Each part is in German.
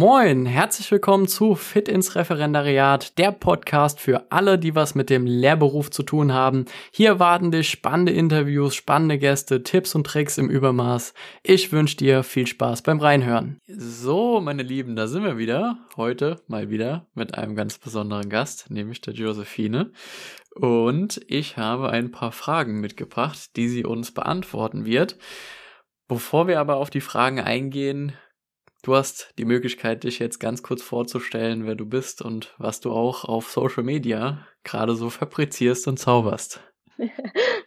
Moin, herzlich willkommen zu Fit ins Referendariat, der Podcast für alle, die was mit dem Lehrberuf zu tun haben. Hier warten dich spannende Interviews, spannende Gäste, Tipps und Tricks im Übermaß. Ich wünsche dir viel Spaß beim Reinhören. So, meine Lieben, da sind wir wieder. Heute mal wieder mit einem ganz besonderen Gast, nämlich der Josephine. Und ich habe ein paar Fragen mitgebracht, die sie uns beantworten wird. Bevor wir aber auf die Fragen eingehen, du hast die Möglichkeit, dich jetzt ganz kurz vorzustellen, wer du bist und was du auch auf Social Media gerade so fabrizierst und zauberst.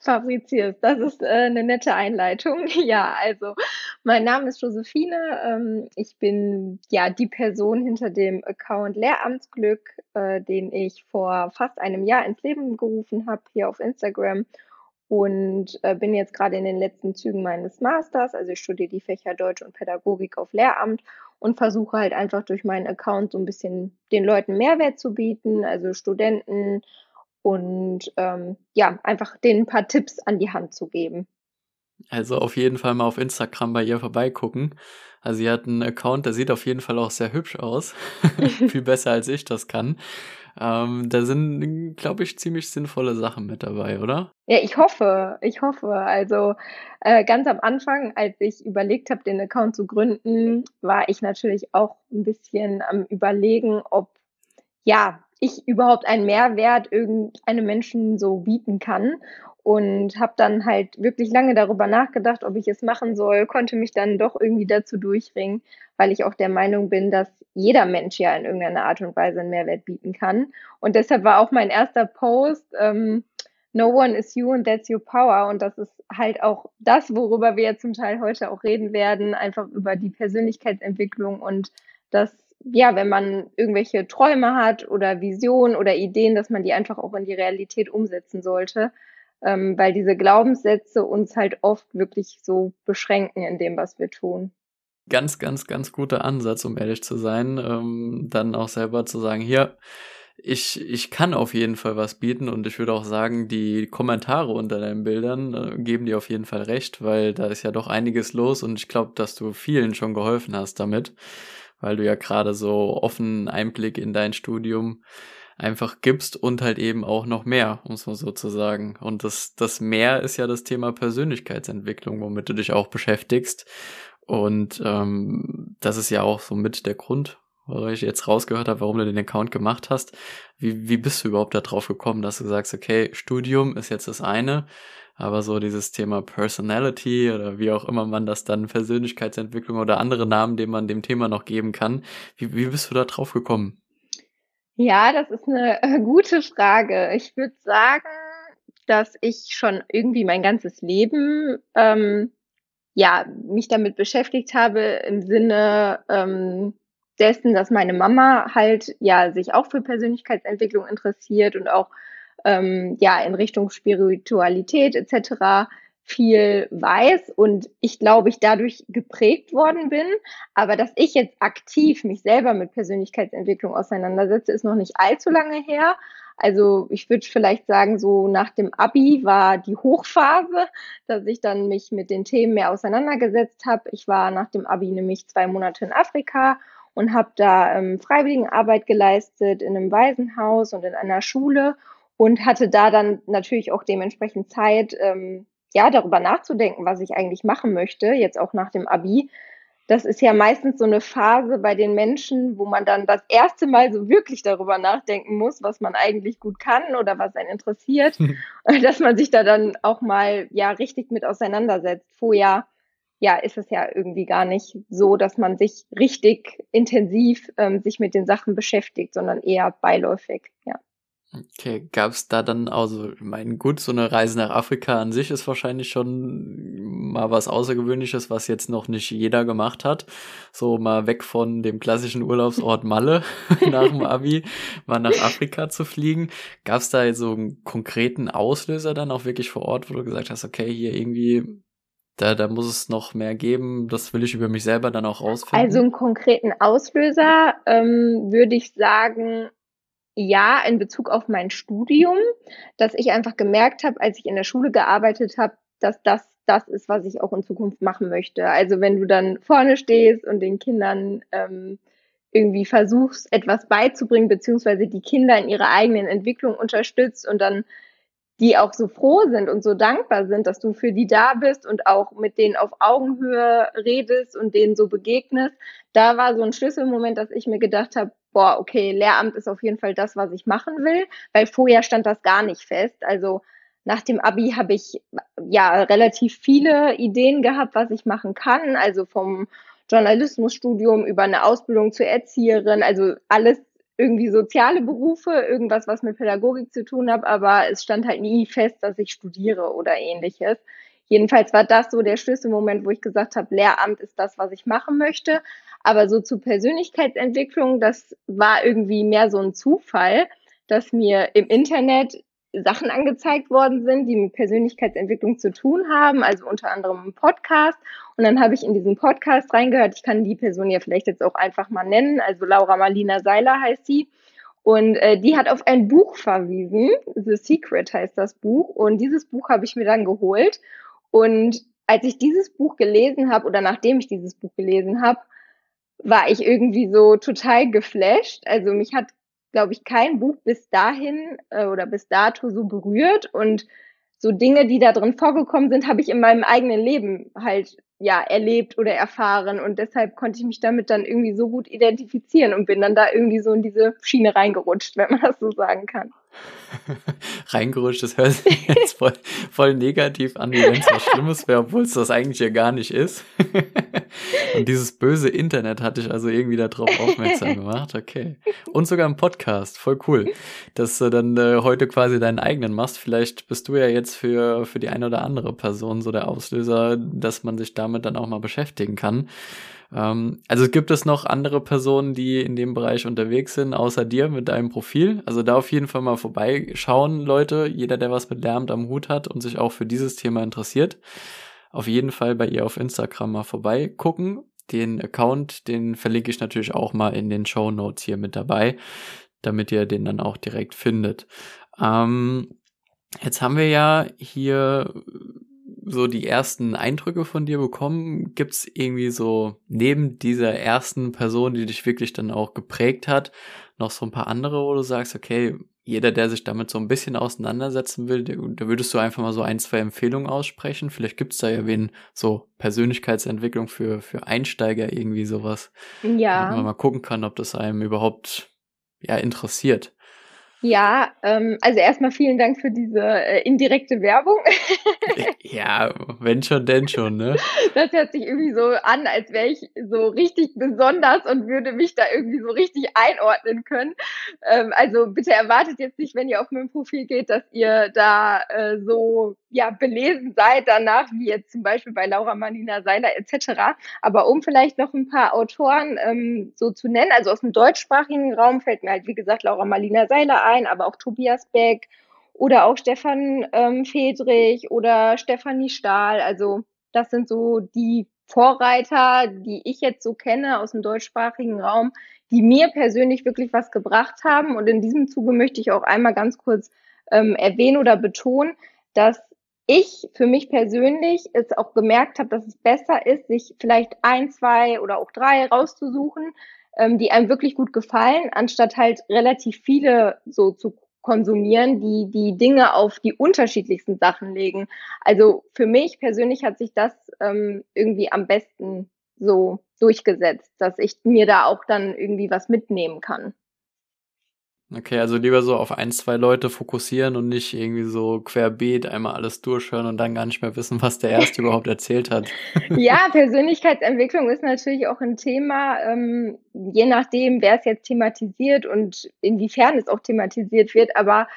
fabrizierst, das ist äh, eine nette Einleitung. Ja, also mein Name ist Josephine. Ähm, ich bin ja die Person hinter dem Account Lehramtsglück, äh, den ich vor fast einem Jahr ins Leben gerufen habe, hier auf Instagram und äh, bin jetzt gerade in den letzten Zügen meines Masters. Also ich studiere die Fächer Deutsch und Pädagogik auf Lehramt und versuche halt einfach durch meinen Account so ein bisschen den Leuten Mehrwert zu bieten, also Studenten und ähm, ja, einfach denen ein paar Tipps an die Hand zu geben. Also auf jeden Fall mal auf Instagram bei ihr vorbeigucken. Also sie hat einen Account, der sieht auf jeden Fall auch sehr hübsch aus. Viel besser als ich das kann. Ähm, da sind, glaube ich, ziemlich sinnvolle Sachen mit dabei, oder? Ja, ich hoffe, ich hoffe. Also äh, ganz am Anfang, als ich überlegt habe, den Account zu gründen, war ich natürlich auch ein bisschen am Überlegen, ob ja ich überhaupt einen Mehrwert irgendeinem Menschen so bieten kann und habe dann halt wirklich lange darüber nachgedacht, ob ich es machen soll, konnte mich dann doch irgendwie dazu durchringen, weil ich auch der Meinung bin, dass jeder Mensch ja in irgendeiner Art und Weise einen Mehrwert bieten kann. Und deshalb war auch mein erster Post, ähm, No one is you and that's your power. Und das ist halt auch das, worüber wir zum Teil heute auch reden werden, einfach über die Persönlichkeitsentwicklung und das, ja, wenn man irgendwelche Träume hat oder Visionen oder Ideen, dass man die einfach auch in die Realität umsetzen sollte ähm, weil diese Glaubenssätze uns halt oft wirklich so beschränken in dem, was wir tun. Ganz, ganz, ganz guter Ansatz, um ehrlich zu sein, ähm, dann auch selber zu sagen, hier, ich, ich kann auf jeden Fall was bieten und ich würde auch sagen, die Kommentare unter deinen Bildern äh, geben dir auf jeden Fall recht, weil da ist ja doch einiges los und ich glaube, dass du vielen schon geholfen hast damit, weil du ja gerade so offen Einblick in dein Studium einfach gibst und halt eben auch noch mehr, muss man sozusagen. Und das, das mehr ist ja das Thema Persönlichkeitsentwicklung, womit du dich auch beschäftigst. Und ähm, das ist ja auch so mit der Grund, wo ich jetzt rausgehört habe, warum du den Account gemacht hast. Wie, wie bist du überhaupt darauf gekommen, dass du sagst, okay, Studium ist jetzt das eine, aber so dieses Thema Personality oder wie auch immer man das dann, Persönlichkeitsentwicklung oder andere Namen, den man dem Thema noch geben kann, wie, wie bist du da drauf gekommen? Ja, das ist eine äh, gute Frage. Ich würde sagen, dass ich schon irgendwie mein ganzes Leben ähm, ja mich damit beschäftigt habe im Sinne ähm, dessen, dass meine Mama halt ja sich auch für Persönlichkeitsentwicklung interessiert und auch ähm, ja in Richtung Spiritualität etc viel weiß und ich glaube, ich dadurch geprägt worden bin. Aber dass ich jetzt aktiv mich selber mit Persönlichkeitsentwicklung auseinandersetze, ist noch nicht allzu lange her. Also ich würde vielleicht sagen, so nach dem Abi war die Hochphase, dass ich dann mich mit den Themen mehr auseinandergesetzt habe. Ich war nach dem Abi nämlich zwei Monate in Afrika und habe da ähm, Freiwilligenarbeit geleistet in einem Waisenhaus und in einer Schule und hatte da dann natürlich auch dementsprechend Zeit, ähm, ja, darüber nachzudenken, was ich eigentlich machen möchte, jetzt auch nach dem Abi. Das ist ja meistens so eine Phase bei den Menschen, wo man dann das erste Mal so wirklich darüber nachdenken muss, was man eigentlich gut kann oder was einen interessiert, dass man sich da dann auch mal ja richtig mit auseinandersetzt. Vorher ja ist es ja irgendwie gar nicht so, dass man sich richtig intensiv ähm, sich mit den Sachen beschäftigt, sondern eher beiläufig. Ja. Okay, gab es da dann, also, ich meine, gut, so eine Reise nach Afrika an sich ist wahrscheinlich schon mal was Außergewöhnliches, was jetzt noch nicht jeder gemacht hat. So mal weg von dem klassischen Urlaubsort Malle nach dem Abi, mal nach Afrika zu fliegen. Gab es da so einen konkreten Auslöser dann auch wirklich vor Ort, wo du gesagt hast, okay, hier irgendwie da, da muss es noch mehr geben. Das will ich über mich selber dann auch rausfinden. Also einen konkreten Auslöser ähm, würde ich sagen, ja, in Bezug auf mein Studium, dass ich einfach gemerkt habe, als ich in der Schule gearbeitet habe, dass das das ist, was ich auch in Zukunft machen möchte. Also wenn du dann vorne stehst und den Kindern ähm, irgendwie versuchst, etwas beizubringen, beziehungsweise die Kinder in ihrer eigenen Entwicklung unterstützt und dann die auch so froh sind und so dankbar sind, dass du für die da bist und auch mit denen auf Augenhöhe redest und denen so begegnest. Da war so ein Schlüsselmoment, dass ich mir gedacht habe, boah, okay, Lehramt ist auf jeden Fall das, was ich machen will, weil vorher stand das gar nicht fest. Also nach dem Abi habe ich ja relativ viele Ideen gehabt, was ich machen kann. Also vom Journalismusstudium über eine Ausbildung zur Erzieherin, also alles irgendwie soziale Berufe, irgendwas, was mit Pädagogik zu tun hat, aber es stand halt nie fest, dass ich studiere oder ähnliches. Jedenfalls war das so der Schlüsselmoment, wo ich gesagt habe, Lehramt ist das, was ich machen möchte. Aber so zur Persönlichkeitsentwicklung, das war irgendwie mehr so ein Zufall, dass mir im Internet Sachen angezeigt worden sind, die mit Persönlichkeitsentwicklung zu tun haben, also unter anderem ein Podcast. Und dann habe ich in diesen Podcast reingehört. Ich kann die Person ja vielleicht jetzt auch einfach mal nennen. Also Laura Marlina Seiler heißt sie. Und äh, die hat auf ein Buch verwiesen. The Secret heißt das Buch. Und dieses Buch habe ich mir dann geholt. Und als ich dieses Buch gelesen habe oder nachdem ich dieses Buch gelesen habe, war ich irgendwie so total geflasht. Also mich hat glaube ich, kein Buch bis dahin äh, oder bis dato so berührt und so Dinge, die da drin vorgekommen sind, habe ich in meinem eigenen Leben halt ja erlebt oder erfahren und deshalb konnte ich mich damit dann irgendwie so gut identifizieren und bin dann da irgendwie so in diese Schiene reingerutscht, wenn man das so sagen kann. reingerutscht, das hört sich jetzt voll, voll negativ an, wie wenn es was Schlimmes wäre, obwohl es das eigentlich ja gar nicht ist. Und dieses böse Internet hatte ich also irgendwie darauf aufmerksam gemacht. Okay. Und sogar im Podcast. Voll cool. Dass du dann äh, heute quasi deinen eigenen machst. Vielleicht bist du ja jetzt für, für die eine oder andere Person so der Auslöser, dass man sich damit dann auch mal beschäftigen kann. Ähm, also gibt es noch andere Personen, die in dem Bereich unterwegs sind, außer dir mit deinem Profil? Also da auf jeden Fall mal vorbeischauen, Leute. Jeder, der was mit Lärm am Hut hat und sich auch für dieses Thema interessiert, auf jeden Fall bei ihr auf Instagram mal vorbeigucken. Den Account, den verlinke ich natürlich auch mal in den Show Notes hier mit dabei, damit ihr den dann auch direkt findet. Ähm, jetzt haben wir ja hier so die ersten Eindrücke von dir bekommen? Gibt es irgendwie so neben dieser ersten Person, die dich wirklich dann auch geprägt hat, noch so ein paar andere, wo du sagst, okay, jeder, der sich damit so ein bisschen auseinandersetzen will, da würdest du einfach mal so ein, zwei Empfehlungen aussprechen. Vielleicht gibt es da ja wen, so Persönlichkeitsentwicklung für, für Einsteiger, irgendwie sowas. Ja. Damit man mal gucken kann, ob das einem überhaupt ja interessiert. Ja, ähm, also erstmal vielen Dank für diese äh, indirekte Werbung. ja, wenn schon, denn schon, ne? Das hört sich irgendwie so an, als wäre ich so richtig besonders und würde mich da irgendwie so richtig einordnen können. Ähm, also bitte erwartet jetzt nicht, wenn ihr auf mein Profil geht, dass ihr da äh, so ja belesen seid danach, wie jetzt zum Beispiel bei Laura Manina Seiler etc. Aber um vielleicht noch ein paar Autoren ähm, so zu nennen, also aus dem deutschsprachigen Raum fällt mir halt wie gesagt Laura Marlina Seiler ein, aber auch Tobias Beck oder auch Stefan ähm, Fedrich oder Stefanie Stahl. Also das sind so die Vorreiter, die ich jetzt so kenne aus dem deutschsprachigen Raum, die mir persönlich wirklich was gebracht haben. Und in diesem Zuge möchte ich auch einmal ganz kurz ähm, erwähnen oder betonen, dass ich für mich persönlich es auch gemerkt habe, dass es besser ist, sich vielleicht ein, zwei oder auch drei rauszusuchen, ähm, die einem wirklich gut gefallen, anstatt halt relativ viele so zu konsumieren, die die Dinge auf die unterschiedlichsten Sachen legen. Also für mich persönlich hat sich das ähm, irgendwie am besten so durchgesetzt, dass ich mir da auch dann irgendwie was mitnehmen kann. Okay, also lieber so auf ein, zwei Leute fokussieren und nicht irgendwie so querbeet einmal alles durchhören und dann gar nicht mehr wissen, was der Erste überhaupt erzählt hat. Ja, Persönlichkeitsentwicklung ist natürlich auch ein Thema, ähm, je nachdem, wer es jetzt thematisiert und inwiefern es auch thematisiert wird, aber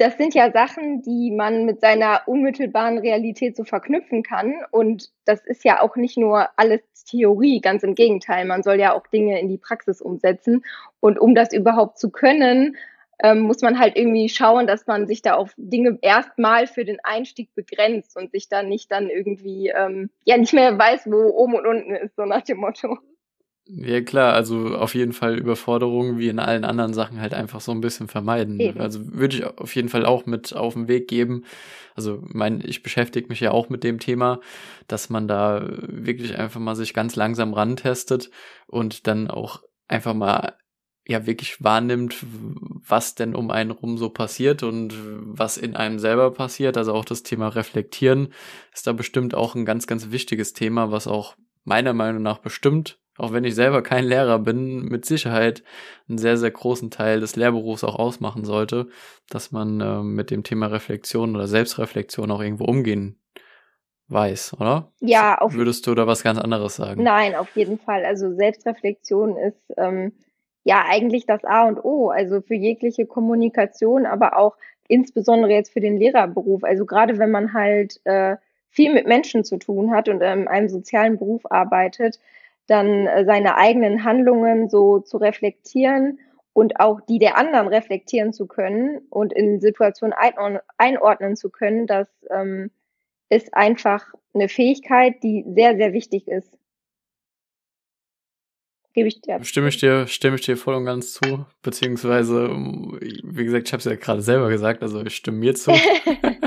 das sind ja Sachen, die man mit seiner unmittelbaren Realität so verknüpfen kann. Und das ist ja auch nicht nur alles Theorie, ganz im Gegenteil. Man soll ja auch Dinge in die Praxis umsetzen. Und um das überhaupt zu können, ähm, muss man halt irgendwie schauen, dass man sich da auf Dinge erstmal für den Einstieg begrenzt und sich dann nicht dann irgendwie, ähm, ja, nicht mehr weiß, wo oben und unten ist, so nach dem Motto. Ja klar, also auf jeden Fall Überforderungen wie in allen anderen Sachen halt einfach so ein bisschen vermeiden. Eben. Also würde ich auf jeden Fall auch mit auf den Weg geben. Also mein, ich beschäftige mich ja auch mit dem Thema, dass man da wirklich einfach mal sich ganz langsam rantestet und dann auch einfach mal ja wirklich wahrnimmt, was denn um einen rum so passiert und was in einem selber passiert. Also auch das Thema Reflektieren ist da bestimmt auch ein ganz, ganz wichtiges Thema, was auch meiner Meinung nach bestimmt, auch wenn ich selber kein Lehrer bin, mit Sicherheit einen sehr, sehr großen Teil des Lehrberufs auch ausmachen sollte, dass man äh, mit dem Thema Reflexion oder Selbstreflexion auch irgendwo umgehen weiß, oder? Ja, auf Würdest du da was ganz anderes sagen? Nein, auf jeden Fall. Also Selbstreflexion ist ähm, ja eigentlich das A und O, also für jegliche Kommunikation, aber auch insbesondere jetzt für den Lehrerberuf. Also gerade wenn man halt äh, viel mit Menschen zu tun hat und in einem sozialen Beruf arbeitet, dann äh, seine eigenen Handlungen so zu reflektieren und auch die der anderen reflektieren zu können und in Situationen einordnen zu können, das ähm, ist einfach eine Fähigkeit, die sehr, sehr wichtig ist. Gebe ich dir. Stimme ich dir, stimme ich dir voll und ganz zu. Beziehungsweise, wie gesagt, ich habe es ja gerade selber gesagt, also ich stimme mir zu.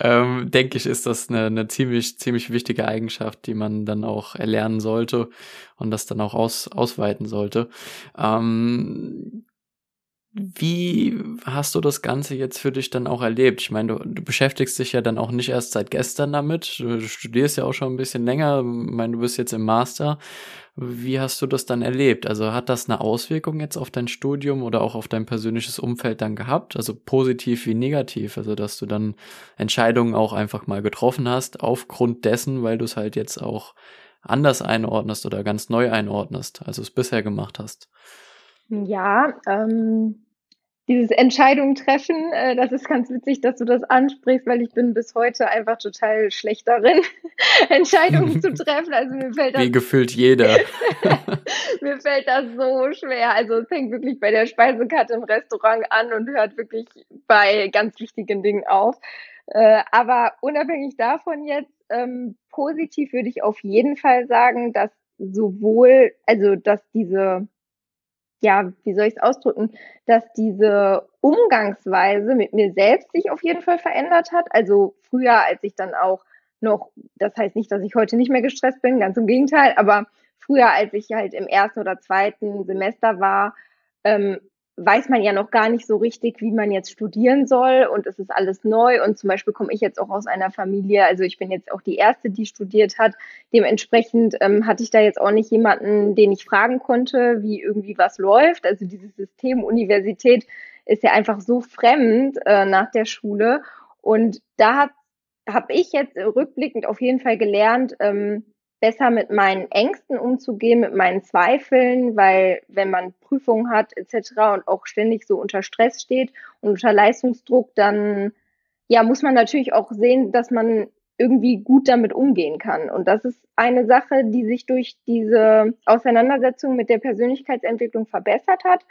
ähm, denke ich, ist das eine, eine ziemlich, ziemlich wichtige Eigenschaft, die man dann auch erlernen sollte und das dann auch aus, ausweiten sollte. Ähm, wie hast du das Ganze jetzt für dich dann auch erlebt? Ich meine, du, du, beschäftigst dich ja dann auch nicht erst seit gestern damit. Du, studierst ja auch schon ein bisschen länger. Ich meine, du bist jetzt im Master. Wie hast du das dann erlebt? Also hat das eine Auswirkung jetzt auf dein Studium oder auch auf dein persönliches Umfeld dann gehabt? Also positiv wie negativ? Also dass du dann Entscheidungen auch einfach mal getroffen hast aufgrund dessen, weil du es halt jetzt auch anders einordnest oder ganz neu einordnest, als du es bisher gemacht hast. Ja, ähm, dieses Entscheidung treffen, äh, das ist ganz witzig, dass du das ansprichst, weil ich bin bis heute einfach total schlecht darin, Entscheidungen zu treffen. Also mir fällt das. Wie gefühlt jeder. mir fällt das so schwer. Also es fängt wirklich bei der Speisekarte im Restaurant an und hört wirklich bei ganz wichtigen Dingen auf. Äh, aber unabhängig davon jetzt, ähm, positiv würde ich auf jeden Fall sagen, dass sowohl, also dass diese ja, wie soll ich es ausdrücken, dass diese Umgangsweise mit mir selbst sich auf jeden Fall verändert hat. Also früher, als ich dann auch noch, das heißt nicht, dass ich heute nicht mehr gestresst bin, ganz im Gegenteil, aber früher, als ich halt im ersten oder zweiten Semester war, ähm, weiß man ja noch gar nicht so richtig, wie man jetzt studieren soll und es ist alles neu und zum Beispiel komme ich jetzt auch aus einer Familie, also ich bin jetzt auch die erste, die studiert hat. Dementsprechend ähm, hatte ich da jetzt auch nicht jemanden, den ich fragen konnte, wie irgendwie was läuft. Also dieses System Universität ist ja einfach so fremd äh, nach der Schule und da habe ich jetzt rückblickend auf jeden Fall gelernt, ähm, besser mit meinen Ängsten umzugehen, mit meinen Zweifeln, weil wenn man Prüfungen hat etc. und auch ständig so unter Stress steht und unter Leistungsdruck, dann ja, muss man natürlich auch sehen, dass man irgendwie gut damit umgehen kann. Und das ist eine Sache, die sich durch diese Auseinandersetzung mit der Persönlichkeitsentwicklung verbessert hat,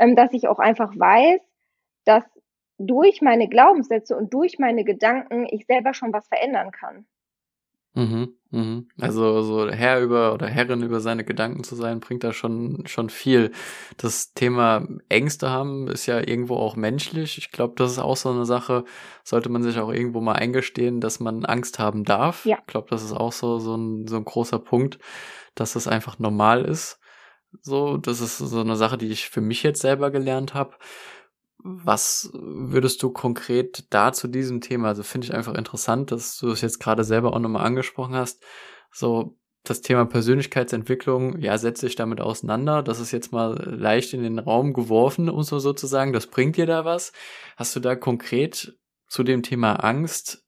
ähm, dass ich auch einfach weiß, dass durch meine Glaubenssätze und durch meine Gedanken ich selber schon was verändern kann. Mhm, mhm. Also so Herr über oder Herrin über seine Gedanken zu sein, bringt da schon schon viel. Das Thema Ängste haben ist ja irgendwo auch menschlich. Ich glaube, das ist auch so eine Sache, sollte man sich auch irgendwo mal eingestehen, dass man Angst haben darf. Ja. Ich glaube, das ist auch so so ein so ein großer Punkt, dass das einfach normal ist. So, das ist so eine Sache, die ich für mich jetzt selber gelernt habe. Was würdest du konkret da zu diesem Thema, also finde ich einfach interessant, dass du es jetzt gerade selber auch nochmal angesprochen hast, so das Thema Persönlichkeitsentwicklung, ja, setze ich damit auseinander. Das ist jetzt mal leicht in den Raum geworfen, um so sozusagen. Das bringt dir da was. Hast du da konkret zu dem Thema Angst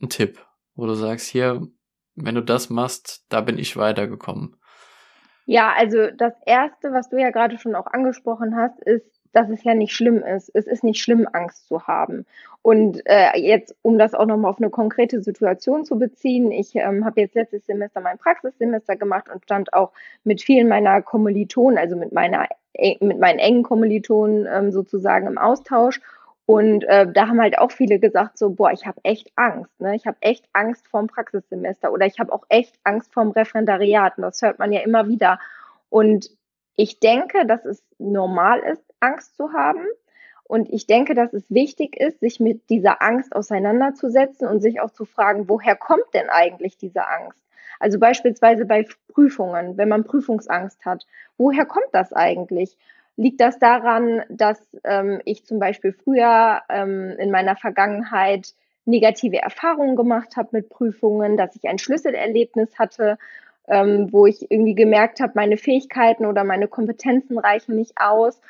einen Tipp, wo du sagst, hier, wenn du das machst, da bin ich weitergekommen? Ja, also das erste, was du ja gerade schon auch angesprochen hast, ist dass es ja nicht schlimm ist. Es ist nicht schlimm, Angst zu haben. Und äh, jetzt, um das auch nochmal auf eine konkrete Situation zu beziehen, ich ähm, habe jetzt letztes Semester mein Praxissemester gemacht und stand auch mit vielen meiner Kommilitonen, also mit meiner äh, mit meinen engen Kommilitonen ähm, sozusagen im Austausch. Und äh, da haben halt auch viele gesagt, so, boah, ich habe echt Angst, ne? Ich habe echt Angst vorm Praxissemester oder ich habe auch echt Angst vorm Referendariat. Und das hört man ja immer wieder. Und ich denke, dass es normal ist, Angst zu haben. Und ich denke, dass es wichtig ist, sich mit dieser Angst auseinanderzusetzen und sich auch zu fragen, woher kommt denn eigentlich diese Angst? Also beispielsweise bei Prüfungen, wenn man Prüfungsangst hat. Woher kommt das eigentlich? Liegt das daran, dass ähm, ich zum Beispiel früher ähm, in meiner Vergangenheit negative Erfahrungen gemacht habe mit Prüfungen, dass ich ein Schlüsselerlebnis hatte, ähm, wo ich irgendwie gemerkt habe, meine Fähigkeiten oder meine Kompetenzen reichen nicht aus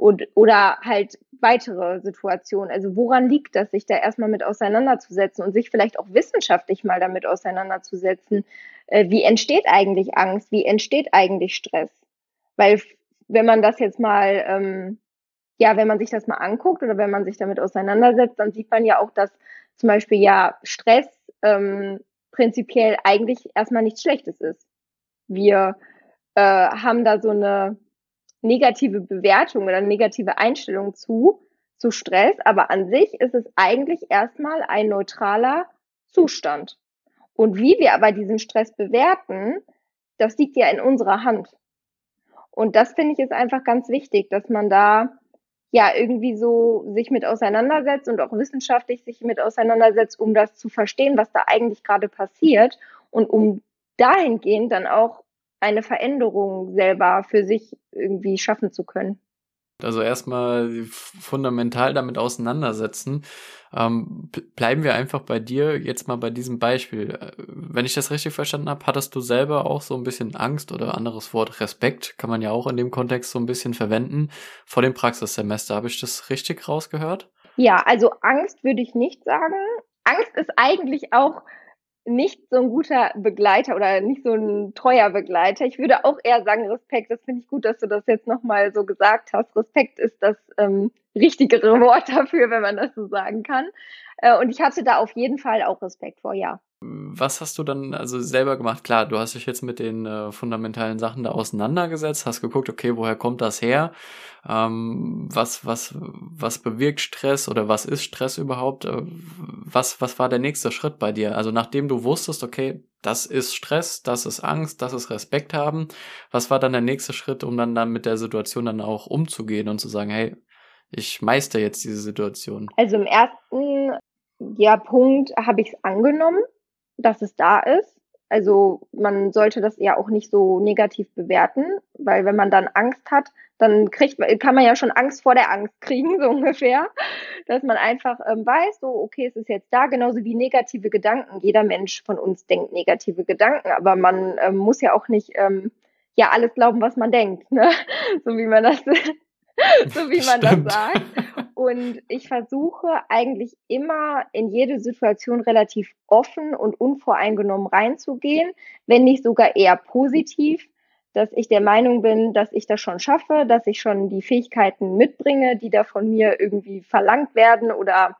und, oder halt weitere Situationen. Also woran liegt das, sich da erstmal mit auseinanderzusetzen und sich vielleicht auch wissenschaftlich mal damit auseinanderzusetzen? Äh, wie entsteht eigentlich Angst? Wie entsteht eigentlich Stress? Weil wenn man das jetzt mal, ähm, ja, wenn man sich das mal anguckt oder wenn man sich damit auseinandersetzt, dann sieht man ja auch, dass zum Beispiel ja Stress ähm, prinzipiell eigentlich erstmal nichts Schlechtes ist. Wir äh, haben da so eine negative Bewertung oder negative Einstellung zu, zu Stress, aber an sich ist es eigentlich erstmal ein neutraler Zustand. Und wie wir aber diesen Stress bewerten, das liegt ja in unserer Hand. Und das finde ich ist einfach ganz wichtig, dass man da ja irgendwie so sich mit auseinandersetzt und auch wissenschaftlich sich mit auseinandersetzt, um das zu verstehen, was da eigentlich gerade passiert und um dahingehend dann auch eine Veränderung selber für sich irgendwie schaffen zu können. Also erstmal fundamental damit auseinandersetzen. Ähm, bleiben wir einfach bei dir jetzt mal bei diesem Beispiel. Äh, wenn ich das richtig verstanden habe, hattest du selber auch so ein bisschen Angst oder anderes Wort Respekt, kann man ja auch in dem Kontext so ein bisschen verwenden, vor dem Praxissemester. Habe ich das richtig rausgehört? Ja, also Angst würde ich nicht sagen. Angst ist eigentlich auch nicht so ein guter Begleiter oder nicht so ein treuer Begleiter. Ich würde auch eher sagen Respekt. Das finde ich gut, dass du das jetzt nochmal so gesagt hast. Respekt ist das ähm, richtigere Wort dafür, wenn man das so sagen kann. Äh, und ich hatte da auf jeden Fall auch Respekt vor, ja. Was hast du dann also selber gemacht? Klar, du hast dich jetzt mit den äh, fundamentalen Sachen da auseinandergesetzt, hast geguckt, okay, woher kommt das her? Ähm, was, was, was bewirkt Stress oder was ist Stress überhaupt? Äh, was, was war der nächste Schritt bei dir? Also nachdem du wusstest, okay, das ist Stress, das ist Angst, das ist Respekt haben, was war dann der nächste Schritt, um dann, dann mit der Situation dann auch umzugehen und zu sagen, hey, ich meister jetzt diese Situation? Also im ersten ja, Punkt habe ich es angenommen dass es da ist. Also man sollte das ja auch nicht so negativ bewerten, weil wenn man dann Angst hat, dann kriegt, kann man ja schon Angst vor der Angst kriegen, so ungefähr, dass man einfach ähm, weiß, so okay, es ist jetzt da, genauso wie negative Gedanken. Jeder Mensch von uns denkt negative Gedanken, aber man ähm, muss ja auch nicht ähm, ja alles glauben, was man denkt, ne? so wie man das so wie man Stimmt. das sagt. Und ich versuche eigentlich immer in jede Situation relativ offen und unvoreingenommen reinzugehen, wenn nicht sogar eher positiv, dass ich der Meinung bin, dass ich das schon schaffe, dass ich schon die Fähigkeiten mitbringe, die da von mir irgendwie verlangt werden oder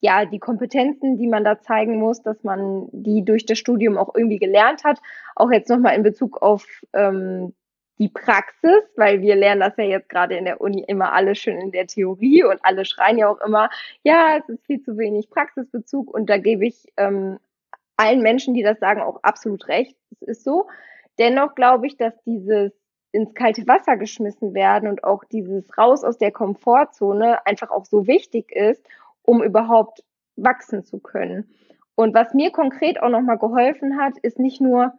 ja, die Kompetenzen, die man da zeigen muss, dass man die durch das Studium auch irgendwie gelernt hat. Auch jetzt nochmal in Bezug auf ähm, die Praxis, weil wir lernen das ja jetzt gerade in der Uni immer alle schön in der Theorie und alle schreien ja auch immer, ja, es ist viel zu wenig Praxisbezug und da gebe ich ähm, allen Menschen, die das sagen, auch absolut recht. Es ist so. Dennoch glaube ich, dass dieses ins kalte Wasser geschmissen werden und auch dieses raus aus der Komfortzone einfach auch so wichtig ist, um überhaupt wachsen zu können. Und was mir konkret auch nochmal geholfen hat, ist nicht nur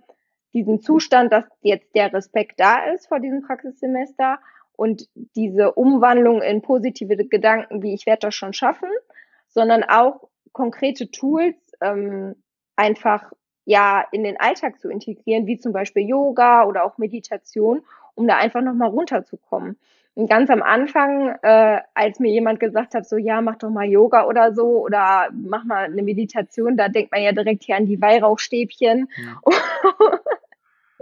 diesen Zustand, dass jetzt der Respekt da ist vor diesem Praxissemester und diese Umwandlung in positive Gedanken, wie ich werde das schon schaffen, sondern auch konkrete Tools ähm, einfach ja in den Alltag zu integrieren, wie zum Beispiel Yoga oder auch Meditation, um da einfach nochmal runterzukommen. Und ganz am Anfang, äh, als mir jemand gesagt hat, so ja, mach doch mal Yoga oder so oder mach mal eine Meditation, da denkt man ja direkt hier an die Weihrauchstäbchen. Ja.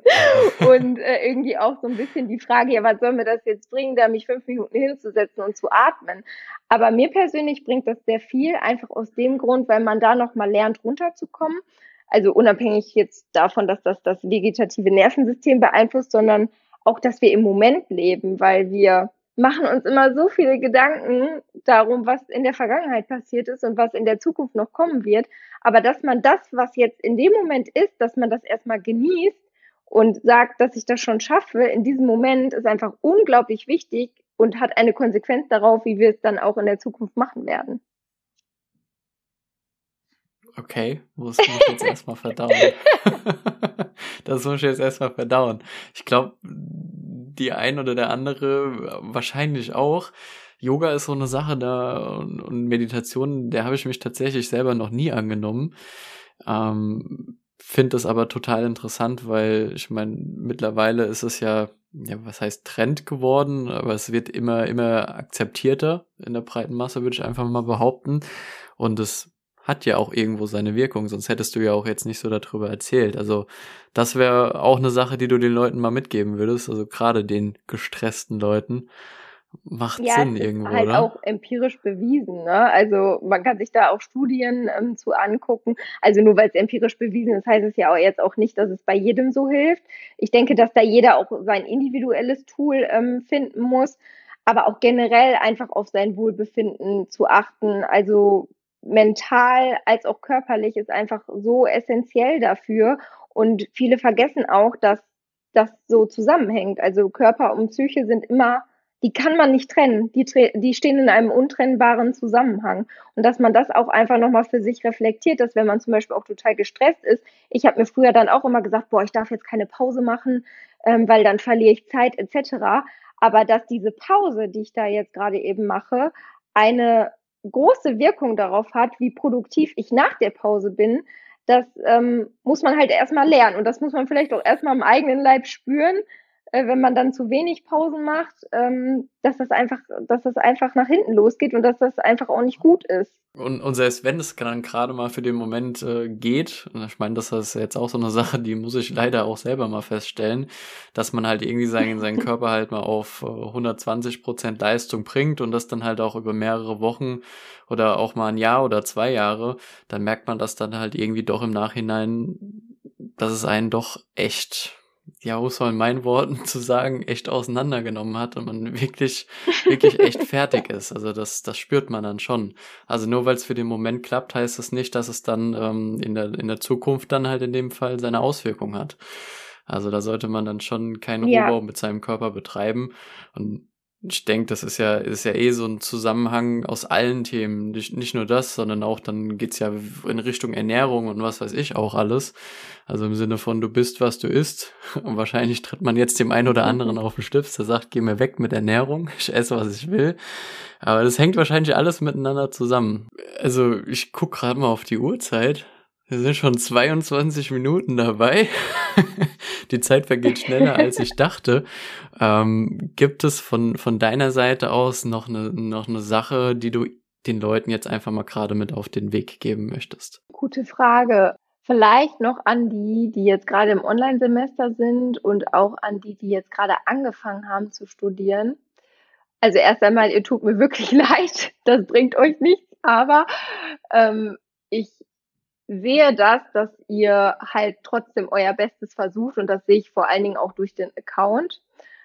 und äh, irgendwie auch so ein bisschen die Frage, ja, was soll mir das jetzt bringen, da mich fünf Minuten hinzusetzen und zu atmen. Aber mir persönlich bringt das sehr viel, einfach aus dem Grund, weil man da nochmal lernt, runterzukommen. Also unabhängig jetzt davon, dass das das vegetative Nervensystem beeinflusst, sondern auch, dass wir im Moment leben, weil wir machen uns immer so viele Gedanken darum, was in der Vergangenheit passiert ist und was in der Zukunft noch kommen wird. Aber dass man das, was jetzt in dem Moment ist, dass man das erstmal genießt und sagt, dass ich das schon schaffe, in diesem Moment ist einfach unglaublich wichtig und hat eine Konsequenz darauf, wie wir es dann auch in der Zukunft machen werden. Okay, muss, muss ich jetzt erstmal verdauen. das muss ich jetzt erstmal verdauen. Ich glaube, die ein oder der andere wahrscheinlich auch. Yoga ist so eine Sache da und, und Meditation, der habe ich mich tatsächlich selber noch nie angenommen. Ähm, Finde das aber total interessant, weil ich meine, mittlerweile ist es ja, ja, was heißt Trend geworden, aber es wird immer, immer akzeptierter in der breiten Masse, würde ich einfach mal behaupten. Und es hat ja auch irgendwo seine Wirkung, sonst hättest du ja auch jetzt nicht so darüber erzählt. Also das wäre auch eine Sache, die du den Leuten mal mitgeben würdest, also gerade den gestressten Leuten. Macht ja, Sinn irgendwo, ist halt oder? auch empirisch bewiesen. Ne? Also man kann sich da auch Studien ähm, zu angucken. Also nur weil es empirisch bewiesen ist, heißt es ja auch jetzt auch nicht, dass es bei jedem so hilft. Ich denke, dass da jeder auch sein individuelles Tool ähm, finden muss, aber auch generell einfach auf sein Wohlbefinden zu achten. Also mental als auch körperlich ist einfach so essentiell dafür. Und viele vergessen auch, dass das so zusammenhängt. Also Körper und Psyche sind immer die kann man nicht trennen. Die, die stehen in einem untrennbaren Zusammenhang. Und dass man das auch einfach nochmal für sich reflektiert, dass wenn man zum Beispiel auch total gestresst ist, ich habe mir früher dann auch immer gesagt, boah, ich darf jetzt keine Pause machen, ähm, weil dann verliere ich Zeit etc. Aber dass diese Pause, die ich da jetzt gerade eben mache, eine große Wirkung darauf hat, wie produktiv ich nach der Pause bin, das ähm, muss man halt erstmal lernen. Und das muss man vielleicht auch erstmal im eigenen Leib spüren, wenn man dann zu wenig Pausen macht, ähm, dass das einfach, dass das einfach nach hinten losgeht und dass das einfach auch nicht gut ist. Und, und selbst wenn es dann gerade mal für den Moment äh, geht, und ich meine, das ist jetzt auch so eine Sache, die muss ich leider auch selber mal feststellen, dass man halt irgendwie seinen, seinen Körper halt mal auf äh, 120 Prozent Leistung bringt und das dann halt auch über mehrere Wochen oder auch mal ein Jahr oder zwei Jahre, dann merkt man das dann halt irgendwie doch im Nachhinein, dass es einen doch echt ja, es mal in meinen Worten zu sagen, echt auseinandergenommen hat und man wirklich, wirklich echt fertig ist. Also das, das spürt man dann schon. Also nur weil es für den Moment klappt, heißt das nicht, dass es dann ähm, in, der, in der Zukunft dann halt in dem Fall seine Auswirkungen hat. Also da sollte man dann schon keinen Ja. Rohbau mit seinem Körper betreiben. Und ich denke, das ist ja, ist ja eh so ein Zusammenhang aus allen Themen. Nicht, nicht nur das, sondern auch dann geht's ja in Richtung Ernährung und was weiß ich auch alles. Also im Sinne von, du bist, was du isst. Und wahrscheinlich tritt man jetzt dem einen oder anderen auf den Stift, der sagt, geh mir weg mit Ernährung, ich esse, was ich will. Aber das hängt wahrscheinlich alles miteinander zusammen. Also ich guck gerade mal auf die Uhrzeit. Wir sind schon 22 Minuten dabei. die Zeit vergeht schneller, als ich dachte. Ähm, gibt es von, von deiner Seite aus noch eine, noch eine Sache, die du den Leuten jetzt einfach mal gerade mit auf den Weg geben möchtest? Gute Frage. Vielleicht noch an die, die jetzt gerade im Online-Semester sind und auch an die, die jetzt gerade angefangen haben zu studieren. Also erst einmal, ihr tut mir wirklich leid, das bringt euch nichts, aber ähm, ich sehe das, dass ihr halt trotzdem euer Bestes versucht und das sehe ich vor allen Dingen auch durch den Account,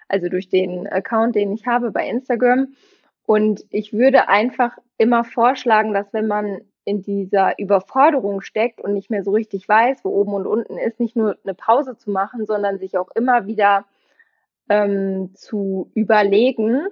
also durch den Account, den ich habe bei Instagram. Und ich würde einfach immer vorschlagen, dass wenn man in dieser Überforderung steckt und nicht mehr so richtig weiß, wo oben und unten ist, nicht nur eine Pause zu machen, sondern sich auch immer wieder ähm, zu überlegen,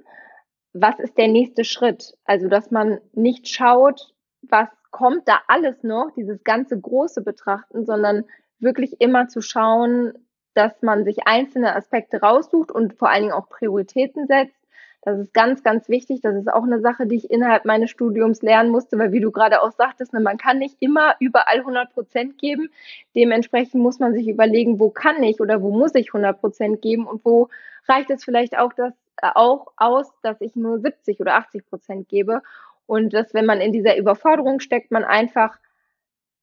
was ist der nächste Schritt? Also, dass man nicht schaut, was kommt da alles noch, dieses ganze große Betrachten, sondern wirklich immer zu schauen, dass man sich einzelne Aspekte raussucht und vor allen Dingen auch Prioritäten setzt. Das ist ganz, ganz wichtig. Das ist auch eine Sache, die ich innerhalb meines Studiums lernen musste, weil wie du gerade auch sagtest, ne, man kann nicht immer überall 100 Prozent geben. Dementsprechend muss man sich überlegen, wo kann ich oder wo muss ich 100 Prozent geben und wo reicht es vielleicht auch, das, äh, auch aus, dass ich nur 70 oder 80 Prozent gebe. Und dass, wenn man in dieser Überforderung steckt, man einfach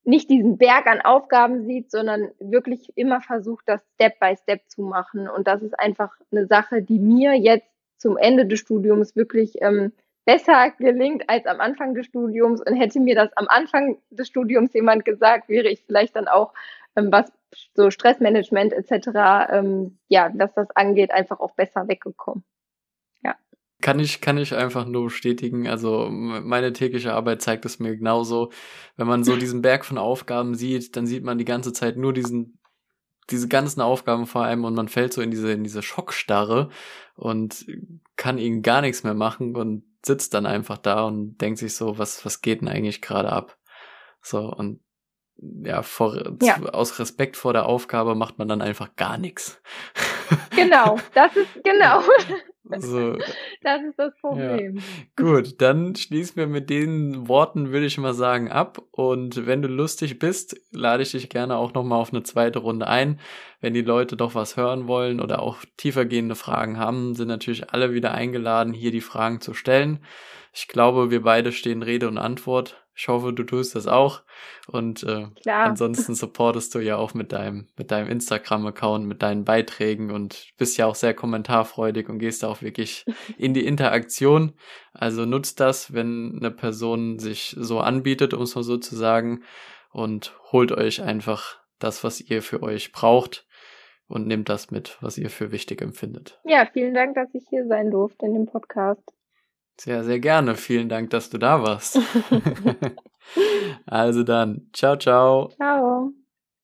nicht diesen Berg an Aufgaben sieht, sondern wirklich immer versucht, das Step by Step zu machen. Und das ist einfach eine Sache, die mir jetzt zum Ende des Studiums wirklich ähm, besser gelingt als am Anfang des Studiums. Und hätte mir das am Anfang des Studiums jemand gesagt, wäre ich vielleicht dann auch, ähm, was so Stressmanagement etc., ähm, ja, dass das angeht, einfach auch besser weggekommen. Kann ich, kann ich einfach nur bestätigen. Also meine tägliche Arbeit zeigt es mir genauso. Wenn man so diesen Berg von Aufgaben sieht, dann sieht man die ganze Zeit nur diesen, diese ganzen Aufgaben vor allem und man fällt so in diese, in diese Schockstarre und kann ihnen gar nichts mehr machen und sitzt dann einfach da und denkt sich so, was, was geht denn eigentlich gerade ab? So, und ja, vor, ja. aus Respekt vor der Aufgabe macht man dann einfach gar nichts. Genau, das ist genau. So. Das ist das Problem. Ja. Gut, dann schließen wir mit den Worten, würde ich mal sagen, ab. Und wenn du lustig bist, lade ich dich gerne auch nochmal auf eine zweite Runde ein. Wenn die Leute doch was hören wollen oder auch tiefergehende Fragen haben, sind natürlich alle wieder eingeladen, hier die Fragen zu stellen. Ich glaube, wir beide stehen Rede und Antwort. Ich hoffe, du tust das auch. Und äh, ansonsten supportest du ja auch mit deinem, mit deinem Instagram-Account, mit deinen Beiträgen und bist ja auch sehr kommentarfreudig und gehst da auch wirklich in die Interaktion. Also nutzt das, wenn eine Person sich so anbietet, um es mal so zu sagen, und holt euch einfach das, was ihr für euch braucht und nehmt das mit, was ihr für wichtig empfindet. Ja, vielen Dank, dass ich hier sein durfte in dem Podcast. Sehr, sehr gerne. Vielen Dank, dass du da warst. also dann, ciao, ciao. Ciao.